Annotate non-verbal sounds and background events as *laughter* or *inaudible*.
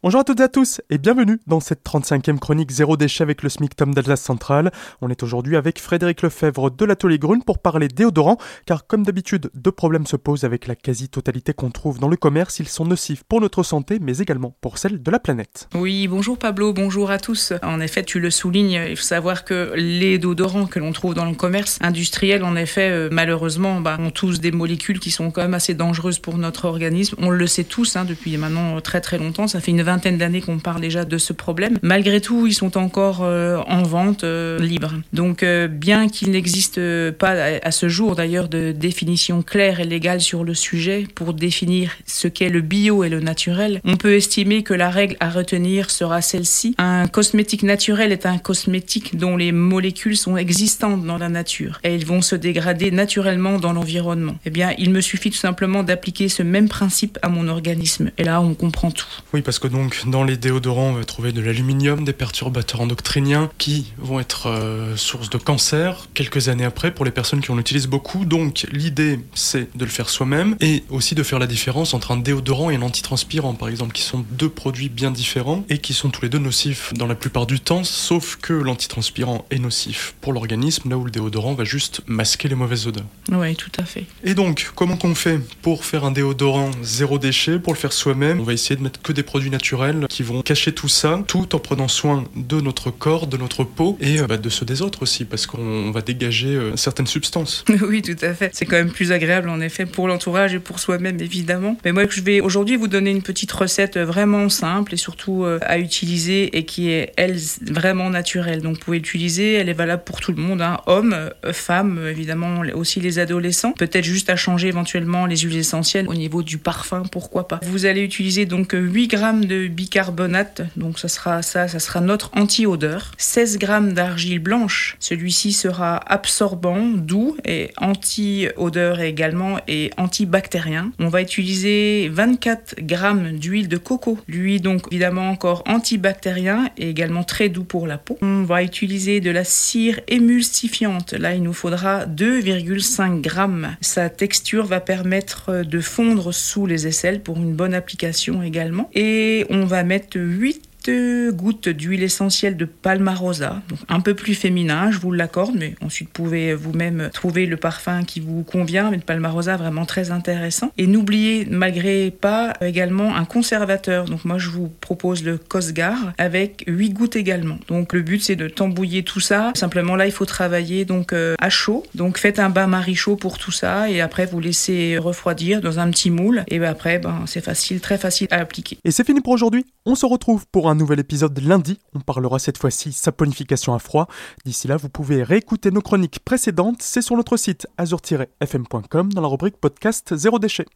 Bonjour à toutes et à tous et bienvenue dans cette 35e chronique Zéro déchet avec le SMICTOM d'Alsace Centrale. On est aujourd'hui avec Frédéric Lefebvre de l'Atelier Grune pour parler déodorants car comme d'habitude deux problèmes se posent avec la quasi-totalité qu'on trouve dans le commerce. Ils sont nocifs pour notre santé mais également pour celle de la planète. Oui, bonjour Pablo, bonjour à tous. En effet, tu le soulignes, il faut savoir que les déodorants que l'on trouve dans le commerce industriel, en effet, euh, malheureusement, bah, ont tous des molécules qui sont quand même assez dangereuses pour notre organisme. On le sait tous hein, depuis maintenant très très longtemps. Vingtaine d'années qu'on parle déjà de ce problème. Malgré tout, ils sont encore euh, en vente euh, libre. Donc, euh, bien qu'il n'existe pas à, ce jour d'ailleurs de définition claire et légale sur le sujet pour définir ce qu'est le bio et le naturel, on peut estimer que la règle à retenir sera celle-ci. Un cosmétique naturel est un cosmétique dont les molécules sont existantes dans la nature et ils vont se dégrader naturellement dans l'environnement. Eh bien, il me suffit tout simplement d'appliquer ce même principe à mon organisme. Et là, on comprend tout. Oui, parce que donc dans les déodorants, on va trouver de l'aluminium, des perturbateurs endocriniens qui vont être euh, source de cancer quelques années après pour les personnes qui en utilisent beaucoup. Donc l'idée, c'est de le faire soi-même et aussi de faire la différence entre un déodorant et un antitranspirant, par exemple, qui sont deux produits bien différents et qui sont tous les deux nocifs dans la plupart du temps, sauf que l'antitranspirant est nocif pour l'organisme, là où le déodorant va juste masquer les mauvaises odeurs. Oui, tout à fait. Et donc, comment qu'on fait pour faire un déodorant zéro déchet, pour le faire soi-même? On va essayer de mettre que des produits naturels qui vont cacher tout ça, tout en prenant soin de notre corps, de notre peau et euh, bah, de ceux des autres aussi, parce qu'on va dégager euh, certaines substances. *laughs* Oui, tout à fait. C'est quand même plus agréable en effet pour l'entourage et pour soi-même évidemment. Mais moi, je vais aujourd'hui vous donner une petite recette vraiment simple et surtout euh, à utiliser et qui est elle vraiment naturelle. Donc, vous pouvez l'utiliser. Elle est valable pour tout le monde, hein. hommes, femmes, évidemment aussi les adolescents. Peut-être juste à changer éventuellement les huiles essentielles au niveau du parfum, pourquoi pas. Vous allez utiliser donc 8 grammes de bicarbonate donc ça sera ça, ça sera notre anti-odeur. 16 grammes d'argile blanche, celui-ci sera absorbant, doux et anti-odeur également et antibactérien. On va utiliser 24 grammes d'huile de coco, lui donc évidemment encore antibactérien et également très doux pour la peau. On va utiliser de la cire émulsifiante, là il nous faudra 2,5 grammes. Sa texture va permettre de fondre sous les aisselles pour une bonne application également. Et on va mettre 8 gouttes d'huile essentielle de Palmarosa, donc un peu plus féminin, je vous l'accorde, mais ensuite vous pouvez vous-même trouver le parfum qui vous convient, mais Palmarosa vraiment très intéressant. Et n'oubliez malgré pas également un conservateur, donc moi je vous propose le Cosgar avec 8 gouttes également. Donc le but c'est de tambouiller tout ça, simplement là il faut travailler donc euh, à chaud, donc faites un bain marie chaud pour tout ça et après vous laissez refroidir dans un petit moule et après ben, c'est facile, très facile à appliquer. Et c'est fini pour aujourd'hui, on se retrouve un nouvel épisode lundi. On parlera cette fois-ci saponification à froid. D'ici là, vous pouvez réécouter nos chroniques précédentes. C'est sur notre site azur-fm.com dans la rubrique podcast Zéro déchet.